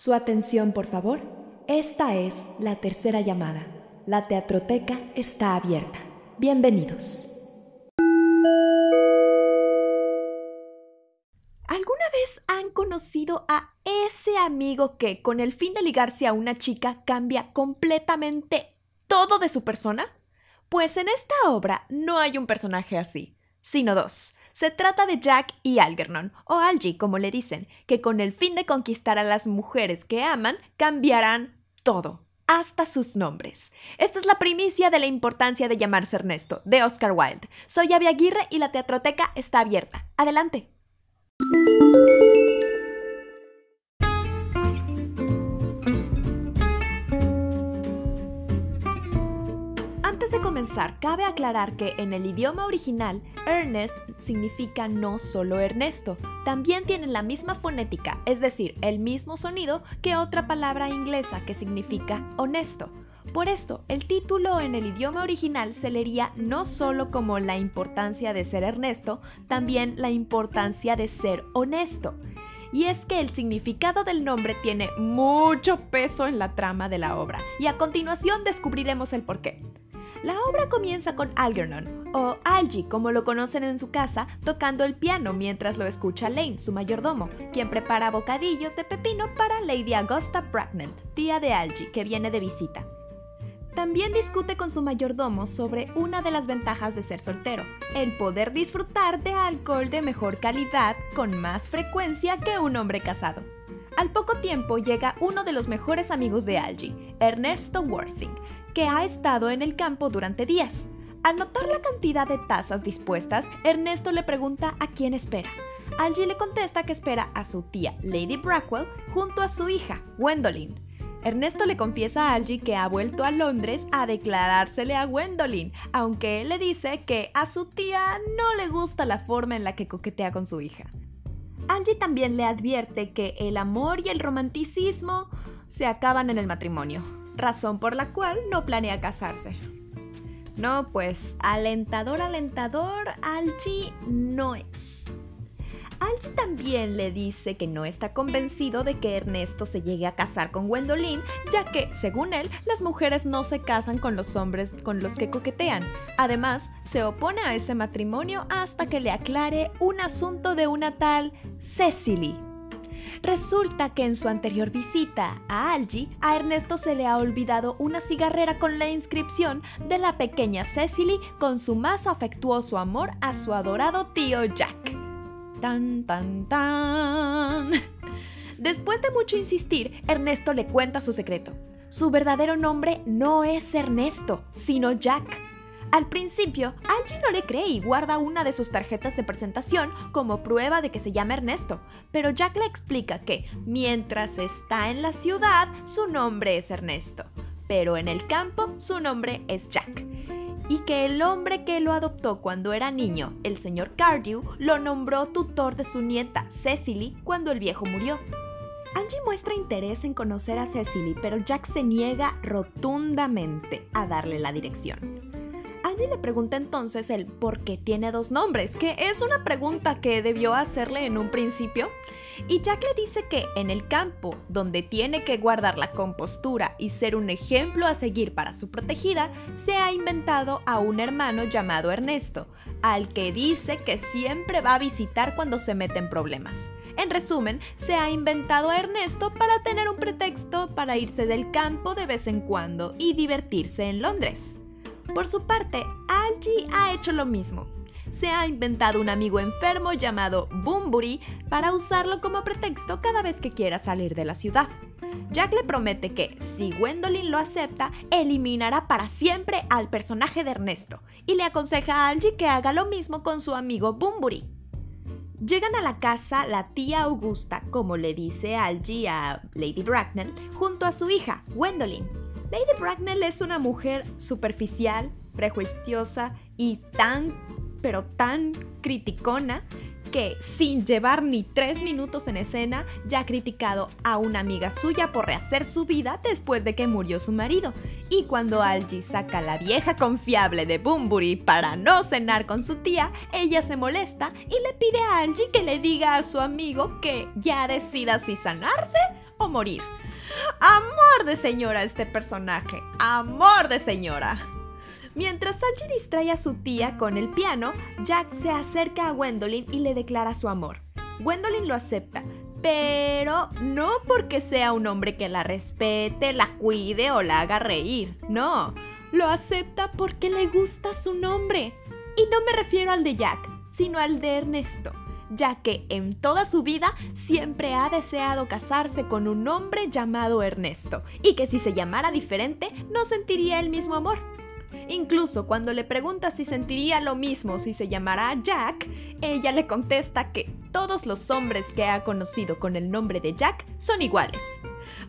Su atención, por favor. Esta es la tercera llamada. La teatroteca está abierta. Bienvenidos. ¿Alguna vez han conocido a ese amigo que, con el fin de ligarse a una chica, cambia completamente todo de su persona? Pues en esta obra no hay un personaje así, sino dos. Se trata de Jack y Algernon, o Algie como le dicen, que con el fin de conquistar a las mujeres que aman, cambiarán todo, hasta sus nombres. Esta es la primicia de la importancia de llamarse Ernesto, de Oscar Wilde. Soy Abby Aguirre y la teatroteca está abierta. Adelante. Comenzar, cabe aclarar que en el idioma original, Ernest significa no solo Ernesto, también tiene la misma fonética, es decir, el mismo sonido que otra palabra inglesa que significa honesto. Por esto, el título en el idioma original se leería no solo como la importancia de ser Ernesto, también la importancia de ser honesto. Y es que el significado del nombre tiene mucho peso en la trama de la obra, y a continuación descubriremos el porqué. La obra comienza con Algernon, o Algie como lo conocen en su casa, tocando el piano mientras lo escucha Lane, su mayordomo, quien prepara bocadillos de pepino para Lady Augusta Bracknell, tía de Algie, que viene de visita. También discute con su mayordomo sobre una de las ventajas de ser soltero, el poder disfrutar de alcohol de mejor calidad con más frecuencia que un hombre casado. Al poco tiempo llega uno de los mejores amigos de Algie, Ernesto Worthing, que ha estado en el campo durante días. Al notar la cantidad de tazas dispuestas, Ernesto le pregunta a quién espera. Algie le contesta que espera a su tía Lady Brackwell junto a su hija, Gwendolyn. Ernesto le confiesa a Algie que ha vuelto a Londres a declarársele a Gwendolyn, aunque él le dice que a su tía no le gusta la forma en la que coquetea con su hija. Angie también le advierte que el amor y el romanticismo se acaban en el matrimonio, razón por la cual no planea casarse. No, pues alentador, alentador, Algie no es. Algie también le dice que no está convencido de que Ernesto se llegue a casar con Gwendolyn, ya que, según él, las mujeres no se casan con los hombres con los que coquetean. Además, se opone a ese matrimonio hasta que le aclare un asunto de una tal Cecily. Resulta que en su anterior visita a Algie, a Ernesto se le ha olvidado una cigarrera con la inscripción de la pequeña Cecily con su más afectuoso amor a su adorado tío Jack. Tan, tan, tan. Después de mucho insistir, Ernesto le cuenta su secreto. Su verdadero nombre no es Ernesto, sino Jack. Al principio, Algie no le cree y guarda una de sus tarjetas de presentación como prueba de que se llama Ernesto, pero Jack le explica que, mientras está en la ciudad, su nombre es Ernesto, pero en el campo su nombre es Jack. Y que el hombre que lo adoptó cuando era niño, el señor Cardew, lo nombró tutor de su nieta, Cecily, cuando el viejo murió. Angie muestra interés en conocer a Cecily, pero Jack se niega rotundamente a darle la dirección. Angie le pregunta entonces el por qué tiene dos nombres, que es una pregunta que debió hacerle en un principio. Y Jack le dice que en el campo, donde tiene que guardar la compostura y ser un ejemplo a seguir para su protegida, se ha inventado a un hermano llamado Ernesto, al que dice que siempre va a visitar cuando se mete en problemas. En resumen, se ha inventado a Ernesto para tener un pretexto para irse del campo de vez en cuando y divertirse en Londres. Por su parte, Algie ha hecho lo mismo. Se ha inventado un amigo enfermo llamado Boombury para usarlo como pretexto cada vez que quiera salir de la ciudad. Jack le promete que, si Gwendolyn lo acepta, eliminará para siempre al personaje de Ernesto y le aconseja a Algie que haga lo mismo con su amigo Boombury. Llegan a la casa la tía Augusta, como le dice Algie a Lady Bracknell, junto a su hija, Gwendolyn. Lady Bracknell es una mujer superficial, prejuiciosa y tan, pero tan criticona que sin llevar ni tres minutos en escena ya ha criticado a una amiga suya por rehacer su vida después de que murió su marido. Y cuando Algie saca la vieja confiable de Boombury para no cenar con su tía, ella se molesta y le pide a Algie que le diga a su amigo que ya decida si sanarse o morir. Amor de señora este personaje, amor de señora. Mientras Algie distrae a su tía con el piano, Jack se acerca a Gwendolyn y le declara su amor. Gwendolyn lo acepta, pero no porque sea un hombre que la respete, la cuide o la haga reír, no, lo acepta porque le gusta su nombre. Y no me refiero al de Jack, sino al de Ernesto, ya que en toda su vida siempre ha deseado casarse con un hombre llamado Ernesto, y que si se llamara diferente no sentiría el mismo amor. Incluso cuando le pregunta si sentiría lo mismo si se llamara Jack, ella le contesta que todos los hombres que ha conocido con el nombre de Jack son iguales.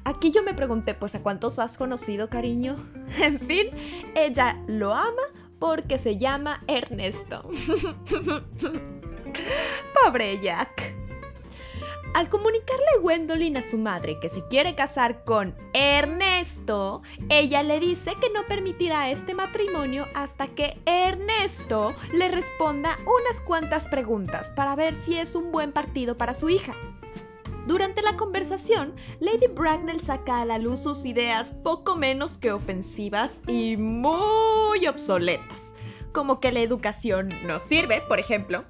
Aquí yo me pregunté, pues ¿a cuántos has conocido, cariño? En fin, ella lo ama porque se llama Ernesto. Pobre Jack. Al comunicarle Gwendolyn a su madre que se quiere casar con Ernesto, ella le dice que no permitirá este matrimonio hasta que Ernesto le responda unas cuantas preguntas para ver si es un buen partido para su hija. Durante la conversación, Lady Bracknell saca a la luz sus ideas poco menos que ofensivas y muy obsoletas, como que la educación no sirve, por ejemplo.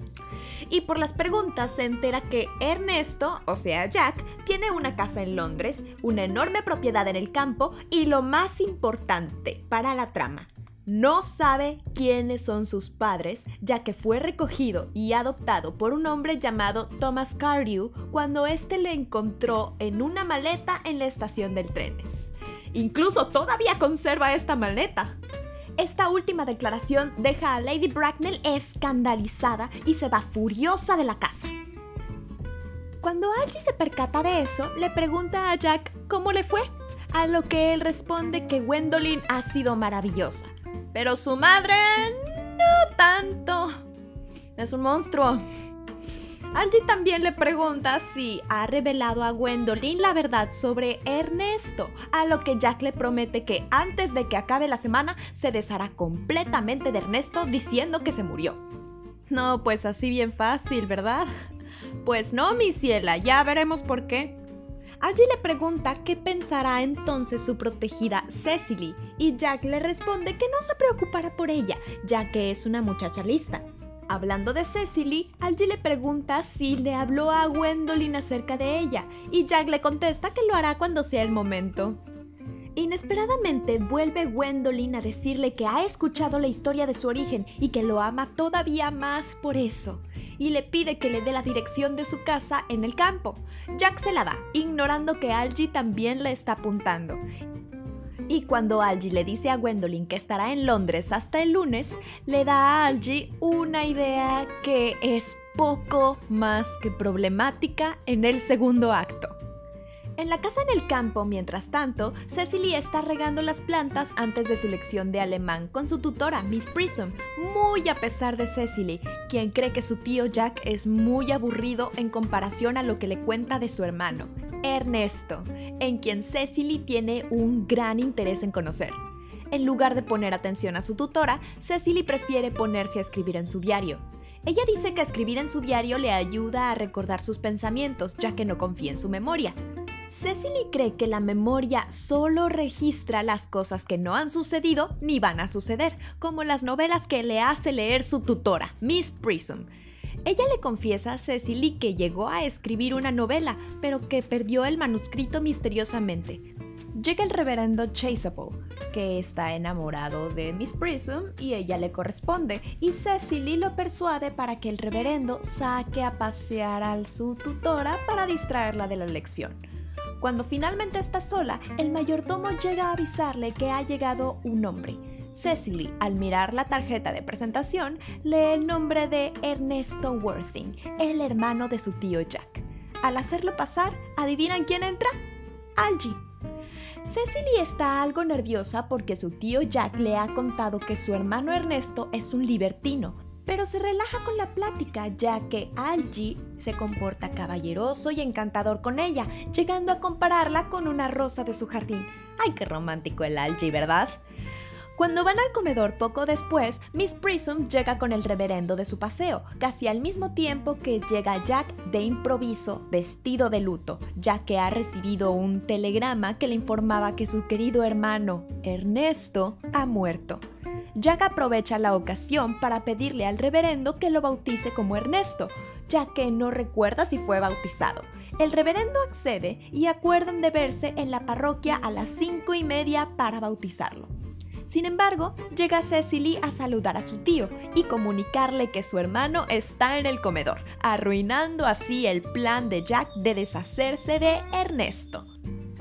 Y por las preguntas se entera que Ernesto, o sea Jack, tiene una casa en Londres, una enorme propiedad en el campo y lo más importante para la trama, no sabe quiénes son sus padres, ya que fue recogido y adoptado por un hombre llamado Thomas Cardew cuando éste le encontró en una maleta en la estación del trenes. Incluso todavía conserva esta maleta. Esta última declaración deja a Lady Bracknell escandalizada y se va furiosa de la casa. Cuando Algie se percata de eso, le pregunta a Jack cómo le fue, a lo que él responde que Gwendolyn ha sido maravillosa, pero su madre no tanto. Es un monstruo. Angie también le pregunta si ha revelado a Gwendolyn la verdad sobre Ernesto, a lo que Jack le promete que antes de que acabe la semana se deshará completamente de Ernesto diciendo que se murió. No, pues así bien fácil, ¿verdad? Pues no, mi ciela, ya veremos por qué. Algie le pregunta qué pensará entonces su protegida Cecily y Jack le responde que no se preocupará por ella, ya que es una muchacha lista. Hablando de Cecily, Algie le pregunta si le habló a Gwendolyn acerca de ella y Jack le contesta que lo hará cuando sea el momento. Inesperadamente vuelve Gwendolyn a decirle que ha escuchado la historia de su origen y que lo ama todavía más por eso, y le pide que le dé la dirección de su casa en el campo. Jack se la da, ignorando que Algie también le está apuntando. Y cuando Algie le dice a Gwendolyn que estará en Londres hasta el lunes, le da a Algie una idea que es poco más que problemática en el segundo acto. En la casa en el campo, mientras tanto, Cecily está regando las plantas antes de su lección de alemán con su tutora, Miss Prism, muy a pesar de Cecily, quien cree que su tío Jack es muy aburrido en comparación a lo que le cuenta de su hermano, Ernesto, en quien Cecily tiene un gran interés en conocer. En lugar de poner atención a su tutora, Cecily prefiere ponerse a escribir en su diario. Ella dice que escribir en su diario le ayuda a recordar sus pensamientos, ya que no confía en su memoria. Cecily cree que la memoria solo registra las cosas que no han sucedido ni van a suceder, como las novelas que le hace leer su tutora, Miss Prism. Ella le confiesa a Cecily que llegó a escribir una novela, pero que perdió el manuscrito misteriosamente. Llega el reverendo Chaseable, que está enamorado de Miss Prism y ella le corresponde, y Cecily lo persuade para que el reverendo saque a pasear a su tutora para distraerla de la lección. Cuando finalmente está sola, el mayordomo llega a avisarle que ha llegado un hombre. Cecily, al mirar la tarjeta de presentación, lee el nombre de Ernesto Worthing, el hermano de su tío Jack. Al hacerlo pasar, ¿adivinan quién entra? Algie. Cecily está algo nerviosa porque su tío Jack le ha contado que su hermano Ernesto es un libertino, pero se relaja con la plática ya que Algie se comporta caballeroso y encantador con ella, llegando a compararla con una rosa de su jardín. ¡Ay, qué romántico el Algie, ¿verdad? Cuando van al comedor poco después, Miss Prism llega con el reverendo de su paseo, casi al mismo tiempo que llega Jack de improviso, vestido de luto, ya que ha recibido un telegrama que le informaba que su querido hermano, Ernesto, ha muerto. Jack aprovecha la ocasión para pedirle al reverendo que lo bautice como Ernesto, ya que no recuerda si fue bautizado. El reverendo accede y acuerdan de verse en la parroquia a las cinco y media para bautizarlo. Sin embargo, llega Cecily a saludar a su tío y comunicarle que su hermano está en el comedor, arruinando así el plan de Jack de deshacerse de Ernesto.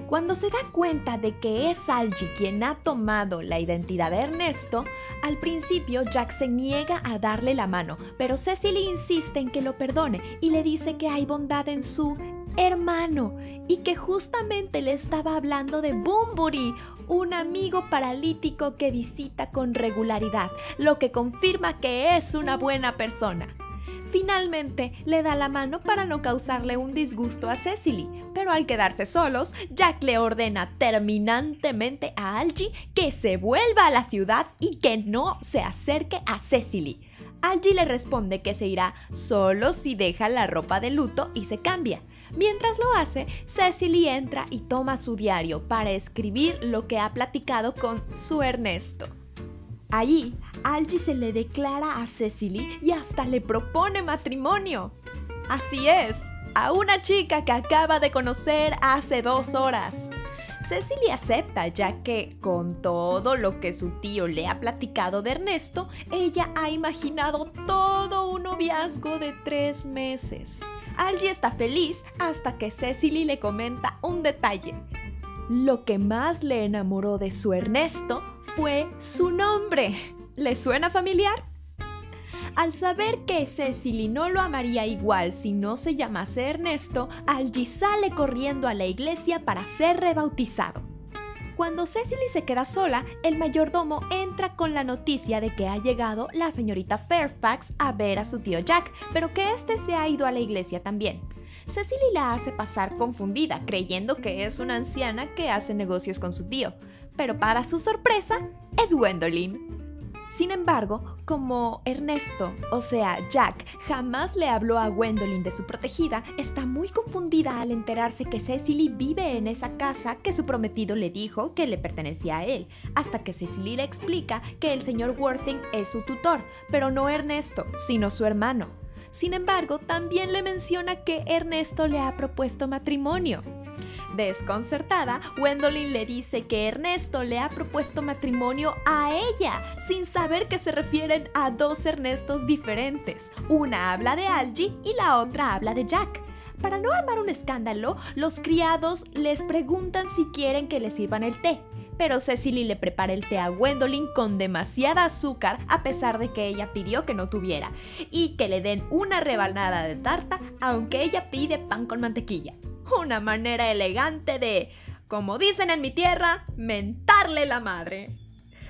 Cuando se da cuenta de que es Algie quien ha tomado la identidad de Ernesto, al principio Jack se niega a darle la mano, pero Cecily insiste en que lo perdone y le dice que hay bondad en su hermano y que justamente le estaba hablando de Bumburi, un amigo paralítico que visita con regularidad, lo que confirma que es una buena persona. Finalmente le da la mano para no causarle un disgusto a Cecily, pero al quedarse solos, Jack le ordena terminantemente a Algie que se vuelva a la ciudad y que no se acerque a Cecily. Algie le responde que se irá solo si deja la ropa de luto y se cambia. Mientras lo hace, Cecily entra y toma su diario para escribir lo que ha platicado con su Ernesto. Allí, Algie se le declara a Cecily y hasta le propone matrimonio. Así es, a una chica que acaba de conocer hace dos horas. Cecily acepta ya que, con todo lo que su tío le ha platicado de Ernesto, ella ha imaginado todo un noviazgo de tres meses. Algie está feliz hasta que Cecily le comenta un detalle. Lo que más le enamoró de su Ernesto fue su nombre. ¿Le suena familiar? Al saber que Cecily no lo amaría igual si no se llamase Ernesto, Algie sale corriendo a la iglesia para ser rebautizado. Cuando Cecily se queda sola, el mayordomo entra con la noticia de que ha llegado la señorita Fairfax a ver a su tío Jack, pero que éste se ha ido a la iglesia también. Cecily la hace pasar confundida, creyendo que es una anciana que hace negocios con su tío, pero para su sorpresa es Gwendolyn. Sin embargo, como Ernesto, o sea, Jack, jamás le habló a Gwendolyn de su protegida, está muy confundida al enterarse que Cecily vive en esa casa que su prometido le dijo que le pertenecía a él, hasta que Cecily le explica que el señor Worthing es su tutor, pero no Ernesto, sino su hermano. Sin embargo, también le menciona que Ernesto le ha propuesto matrimonio. Desconcertada, Gwendolyn le dice que Ernesto le ha propuesto matrimonio a ella, sin saber que se refieren a dos Ernestos diferentes. Una habla de Algie y la otra habla de Jack. Para no armar un escándalo, los criados les preguntan si quieren que les sirvan el té. Pero Cecily le prepara el té a Gwendolyn con demasiada azúcar a pesar de que ella pidió que no tuviera y que le den una rebanada de tarta aunque ella pide pan con mantequilla una manera elegante de, como dicen en mi tierra, mentarle la madre.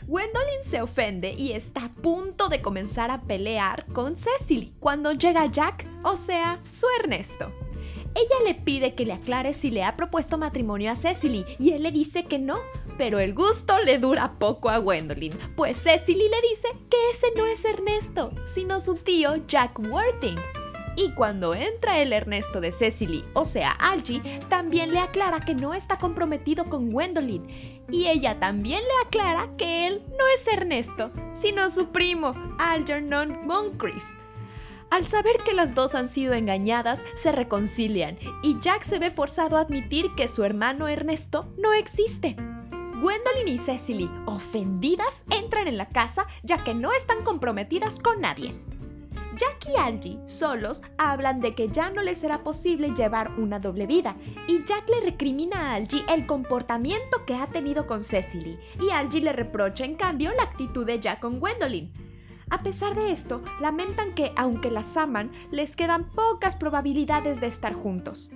Gwendolyn se ofende y está a punto de comenzar a pelear con Cecily cuando llega Jack, o sea, su Ernesto. Ella le pide que le aclare si le ha propuesto matrimonio a Cecily y él le dice que no, pero el gusto le dura poco a Gwendolyn, pues Cecily le dice que ese no es Ernesto, sino su tío Jack Worthing. Y cuando entra el Ernesto de Cecily, o sea, Algie, también le aclara que no está comprometido con Gwendolyn. Y ella también le aclara que él no es Ernesto, sino su primo, Algernon Moncrief. Al saber que las dos han sido engañadas, se reconcilian y Jack se ve forzado a admitir que su hermano Ernesto no existe. Gwendolyn y Cecily, ofendidas, entran en la casa ya que no están comprometidas con nadie. Jack y Algie, solos, hablan de que ya no les será posible llevar una doble vida, y Jack le recrimina a Algie el comportamiento que ha tenido con Cecily, y Algie le reprocha en cambio la actitud de Jack con Gwendolyn. A pesar de esto, lamentan que, aunque las aman, les quedan pocas probabilidades de estar juntos.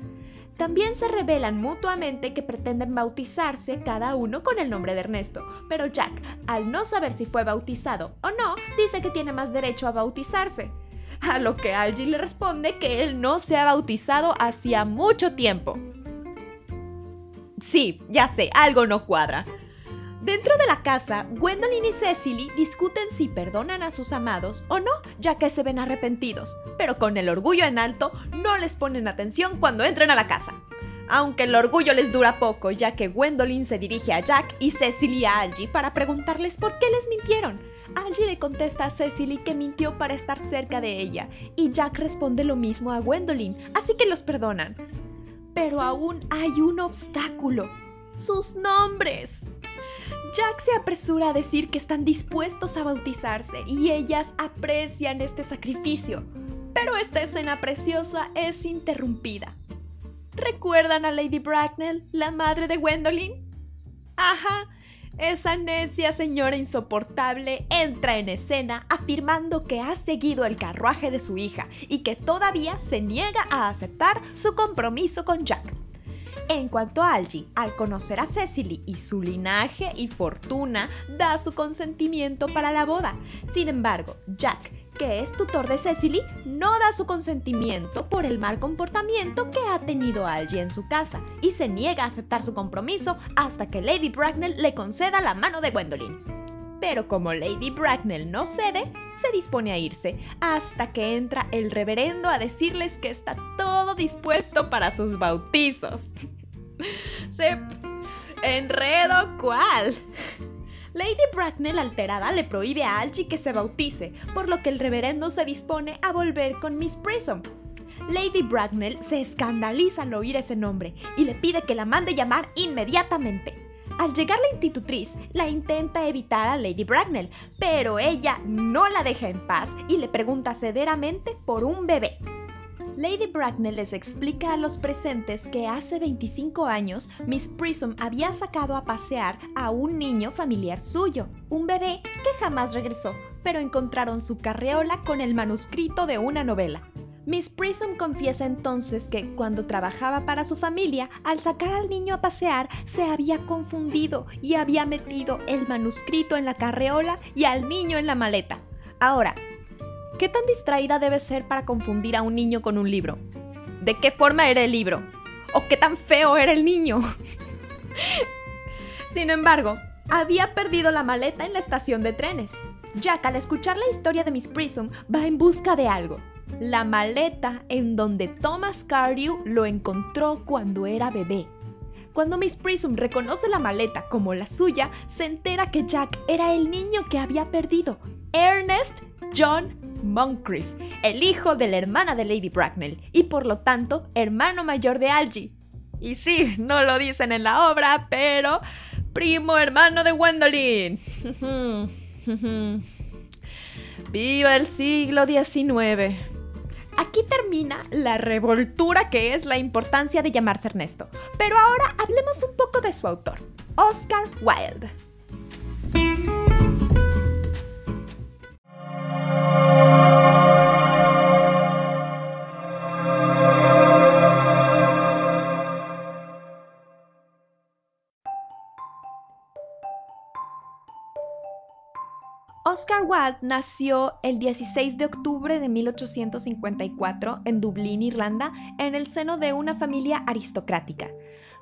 También se revelan mutuamente que pretenden bautizarse cada uno con el nombre de Ernesto, pero Jack, al no saber si fue bautizado o no, dice que tiene más derecho a bautizarse. A lo que Algie le responde que él no se ha bautizado hacía mucho tiempo. Sí, ya sé, algo no cuadra. Dentro de la casa, Gwendolyn y Cecily discuten si perdonan a sus amados o no, ya que se ven arrepentidos, pero con el orgullo en alto no les ponen atención cuando entran a la casa. Aunque el orgullo les dura poco, ya que Gwendolyn se dirige a Jack y Cecily a Algie para preguntarles por qué les mintieron. Algie le contesta a Cecily que mintió para estar cerca de ella, y Jack responde lo mismo a Gwendolyn, así que los perdonan. Pero aún hay un obstáculo. Sus nombres. Jack se apresura a decir que están dispuestos a bautizarse y ellas aprecian este sacrificio. Pero esta escena preciosa es interrumpida. ¿Recuerdan a Lady Bracknell, la madre de Gwendolyn? Ajá, esa necia señora insoportable entra en escena afirmando que ha seguido el carruaje de su hija y que todavía se niega a aceptar su compromiso con Jack. En cuanto a Algie, al conocer a Cecily y su linaje y fortuna, da su consentimiento para la boda. Sin embargo, Jack, que es tutor de Cecily, no da su consentimiento por el mal comportamiento que ha tenido Algie en su casa y se niega a aceptar su compromiso hasta que Lady Bracknell le conceda la mano de Gwendolyn. Pero como Lady Bracknell no cede, se dispone a irse, hasta que entra el reverendo a decirles que está todo dispuesto para sus bautizos. se... enredo cuál. Lady Bracknell alterada le prohíbe a Algie que se bautice, por lo que el reverendo se dispone a volver con Miss Prism. Lady Bracknell se escandaliza al oír ese nombre y le pide que la mande llamar inmediatamente. Al llegar la institutriz, la intenta evitar a Lady Bracknell, pero ella no la deja en paz y le pregunta severamente por un bebé. Lady Bracknell les explica a los presentes que hace 25 años Miss Prism había sacado a pasear a un niño familiar suyo, un bebé que jamás regresó, pero encontraron su carreola con el manuscrito de una novela. Miss Prism confiesa entonces que cuando trabajaba para su familia, al sacar al niño a pasear, se había confundido y había metido el manuscrito en la carreola y al niño en la maleta. Ahora, ¿qué tan distraída debe ser para confundir a un niño con un libro? ¿De qué forma era el libro? ¿O qué tan feo era el niño? Sin embargo, había perdido la maleta en la estación de trenes. Jack, al escuchar la historia de Miss Prism, va en busca de algo la maleta en donde Thomas Cardew lo encontró cuando era bebé. Cuando Miss Prism reconoce la maleta como la suya, se entera que Jack era el niño que había perdido, Ernest John Moncrief, el hijo de la hermana de Lady Bracknell y por lo tanto hermano mayor de Algie. Y sí, no lo dicen en la obra, pero primo hermano de Gwendolyn. ¡Viva el siglo XIX! Aquí termina la revoltura que es la importancia de llamarse Ernesto. Pero ahora hablemos un poco de su autor, Oscar Wilde. Oscar Wilde nació el 16 de octubre de 1854 en Dublín, Irlanda, en el seno de una familia aristocrática.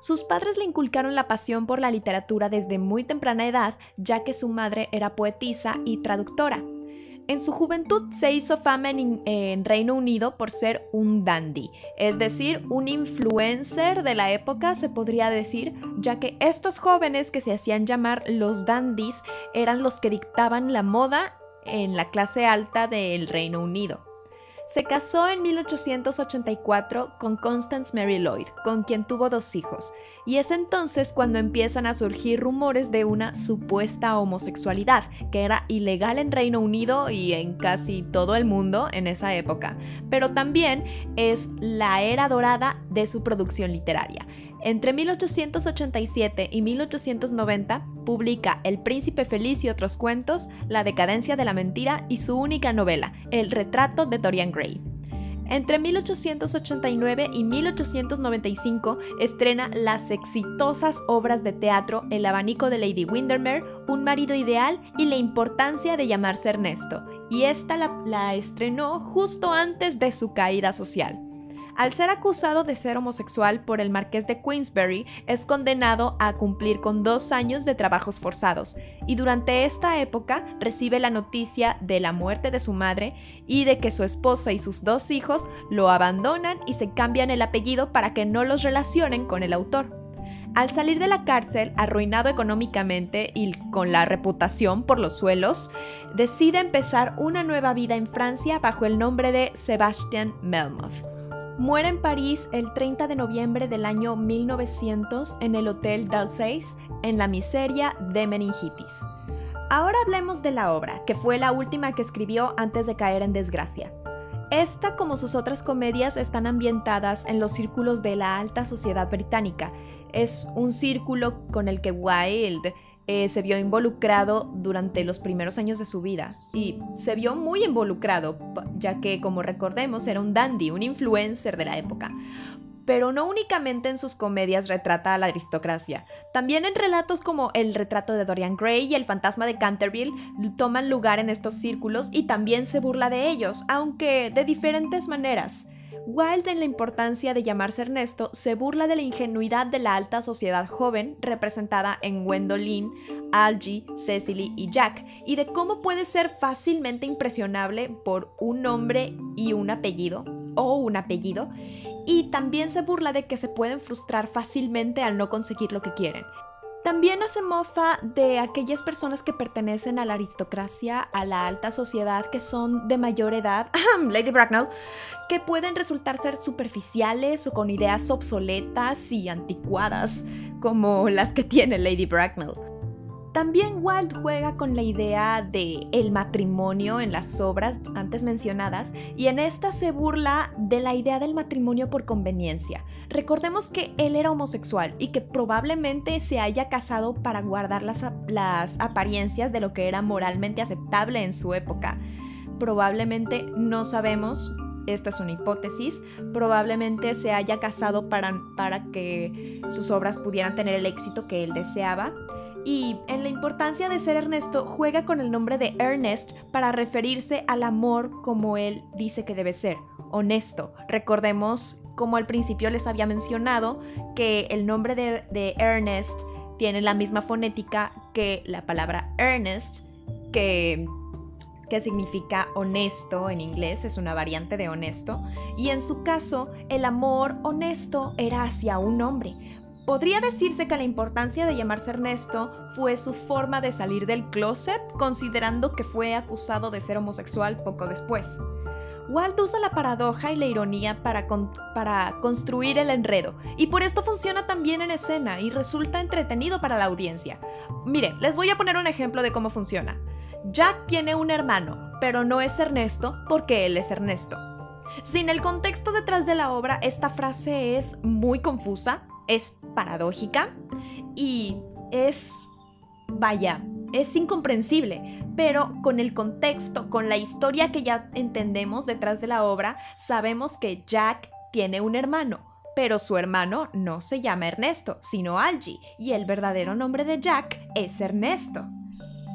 Sus padres le inculcaron la pasión por la literatura desde muy temprana edad, ya que su madre era poetisa y traductora. En su juventud se hizo fama en, Reino Unido por ser un dandy, es decir, un influencer de la época se podría decir, ya que estos jóvenes que se hacían llamar los dandies eran los que dictaban la moda en la clase alta del Reino Unido. Se casó en 1884 con Constance Mary Lloyd, con quien tuvo dos hijos, y es entonces cuando empiezan a surgir rumores de una supuesta homosexualidad, que era ilegal en Reino Unido y en casi todo el mundo en esa época, pero también es la era dorada de su producción literaria. Entre 1887 y 1890 publica El Príncipe Feliz y otros cuentos, La decadencia de la mentira y su única novela, El retrato de Dorian Gray. Entre 1889 y 1895 estrena las exitosas obras de teatro El abanico de Lady Windermere, Un marido ideal y La importancia de llamarse Ernesto, y esta la estrenó justo antes de su caída social. Al ser acusado de ser homosexual por el marqués de Queensberry, es condenado a cumplir con dos años de trabajos forzados, y durante esta época recibe la noticia de la muerte de su madre y de que su esposa y sus dos hijos lo abandonan y se cambian el apellido para que no los relacionen con el autor. Al salir de la cárcel, arruinado económicamente y con la reputación por los suelos, decide empezar una nueva vida en Francia bajo el nombre de Sébastien Melmoth. Muere en París el 30 de noviembre del año 1900 en el Hotel d'Alsace, en la miseria de meningitis. Ahora hablemos de la obra, que fue la última que escribió antes de caer en desgracia. Esta, como sus otras comedias, están ambientadas en los círculos de la alta sociedad británica. Es un círculo con el que Wilde eh, se vio involucrado durante los primeros años de su vida y se vio muy involucrado, ya que, como recordemos, era un dandy, un influencer de la época pero no únicamente en sus comedias retrata a la aristocracia. También en relatos como El retrato de Dorian Gray y El fantasma de Canterville toman lugar en estos círculos y también se burla de ellos, aunque de diferentes maneras. Wilde en la importancia de llamarse Ernesto se burla de la ingenuidad de la alta sociedad joven representada en Gwendolyn, Algie, Cecily y Jack, y de cómo puede ser fácilmente impresionable por un nombre y un apellido, o un apellido, y también se burla de que se pueden frustrar fácilmente al no conseguir lo que quieren. También hace mofa de aquellas personas que pertenecen a la aristocracia, a la alta sociedad, que son de mayor edad, Lady Bracknell, que pueden resultar ser superficiales o con ideas obsoletas y anticuadas, como las que tiene Lady Bracknell. También Walt juega con la idea de el matrimonio en las obras antes mencionadas y en esta se burla de la idea del matrimonio por conveniencia. Recordemos que él era homosexual y que probablemente se haya casado para guardar las, las apariencias de lo que era moralmente aceptable en su época. Probablemente no sabemos, esta es una hipótesis, probablemente se haya casado para, para que sus obras pudieran tener el éxito que él deseaba y en la importancia de ser Ernesto juega con el nombre de Ernest para referirse al amor como él dice que debe ser, honesto. Recordemos, como al principio les había mencionado, que el nombre de, Ernest tiene la misma fonética que la palabra Ernest, que que significa honesto en inglés, es una variante de honesto, y en su caso el amor honesto era hacia un hombre, Podría decirse que la importancia de llamarse Ernesto fue su forma de salir del closet, considerando que fue acusado de ser homosexual poco después. Walt usa la paradoja y la ironía para, construir el enredo, y por esto funciona también en escena y resulta entretenido para la audiencia. Mire, les voy a poner un ejemplo de cómo funciona. Jack tiene un hermano, pero no es Ernesto porque él es Ernesto. Sin el contexto detrás de la obra, esta frase es muy confusa, es paradójica y es, vaya, es incomprensible, pero con el contexto, con la historia que ya entendemos detrás de la obra, sabemos que Jack tiene un hermano, pero su hermano no se llama Ernesto, sino Algie, y el verdadero nombre de Jack es Ernesto.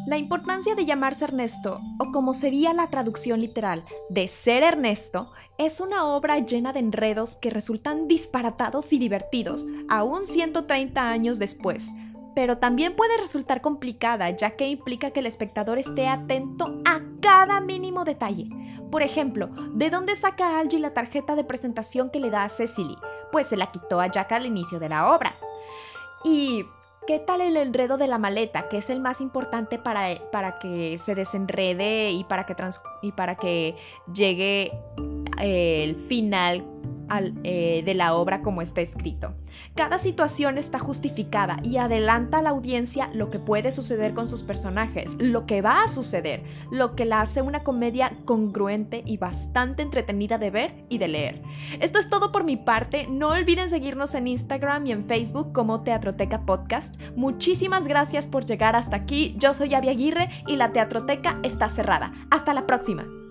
La importancia de llamarse Ernesto, o como sería la traducción literal de ser Ernesto, es una obra llena de enredos que resultan disparatados y divertidos, aún 130 años después. Pero también puede resultar complicada, ya que implica que el espectador esté atento a cada mínimo detalle. Por ejemplo, ¿de dónde saca Algie la tarjeta de presentación que le da a Cecily? Pues se la quitó a Jack al inicio de la obra. Y ¿Qué tal el enredo de la maleta, que es el más importante para, para que se desenrede y para que, y para que llegue eh, el final eh, de la obra como está escrito. Cada situación está justificada y adelanta a la audiencia lo que puede suceder con sus personajes, lo que va a suceder, lo que la hace una comedia congruente y bastante entretenida de ver y de leer. Esto es todo por mi parte, no olviden seguirnos en Instagram y en Facebook como Teatroteca Podcast. Muchísimas gracias por llegar hasta aquí, yo soy Avi Aguirre y la Teatroteca está cerrada. Hasta la próxima.